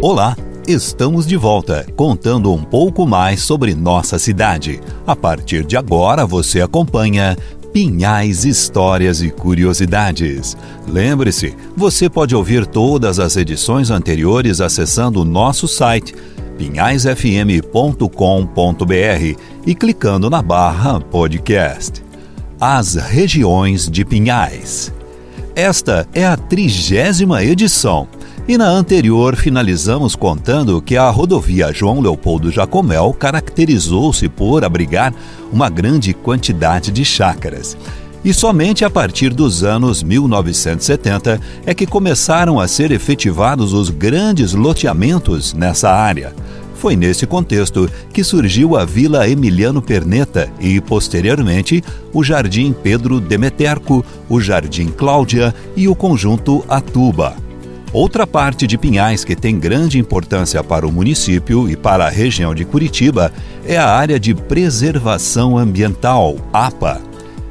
Olá, estamos de volta contando um pouco mais sobre nossa cidade. A partir de agora você acompanha Pinhais Histórias e Curiosidades. Lembre-se, você pode ouvir todas as edições anteriores acessando o nosso site pinhaisfm.com.br e clicando na barra podcast. As regiões de Pinhais. Esta é a trigésima edição e na anterior finalizamos contando que a rodovia João Leopoldo Jacomel caracterizou-se por abrigar uma grande quantidade de chácaras. E somente a partir dos anos 1970 é que começaram a ser efetivados os grandes loteamentos nessa área. Foi nesse contexto que surgiu a Vila Emiliano Perneta e, posteriormente, o Jardim Pedro Demeterco, o Jardim Cláudia e o conjunto Atuba. Outra parte de Pinhais que tem grande importância para o município e para a região de Curitiba é a área de preservação ambiental, APA.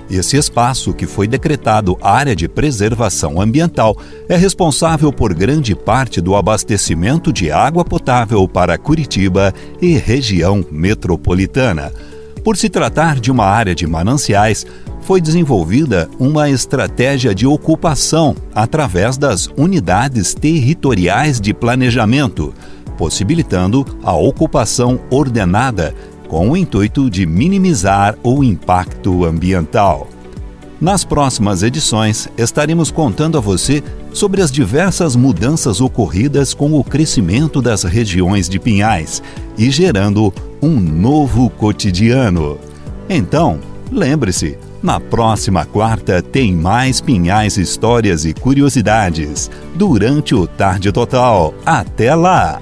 Esse espaço, que foi decretado área de preservação ambiental, é responsável por grande parte do abastecimento de água potável para Curitiba e região metropolitana. Por se tratar de uma área de mananciais, foi desenvolvida uma estratégia de ocupação através das unidades territoriais de planejamento, possibilitando a ocupação ordenada com o intuito de minimizar o impacto ambiental. Nas próximas edições, estaremos contando a você sobre as diversas mudanças ocorridas com o crescimento das regiões de Pinhais e gerando um novo cotidiano. Então, lembre-se, na próxima quarta tem mais Pinhais histórias e curiosidades durante o Tarde Total. Até lá!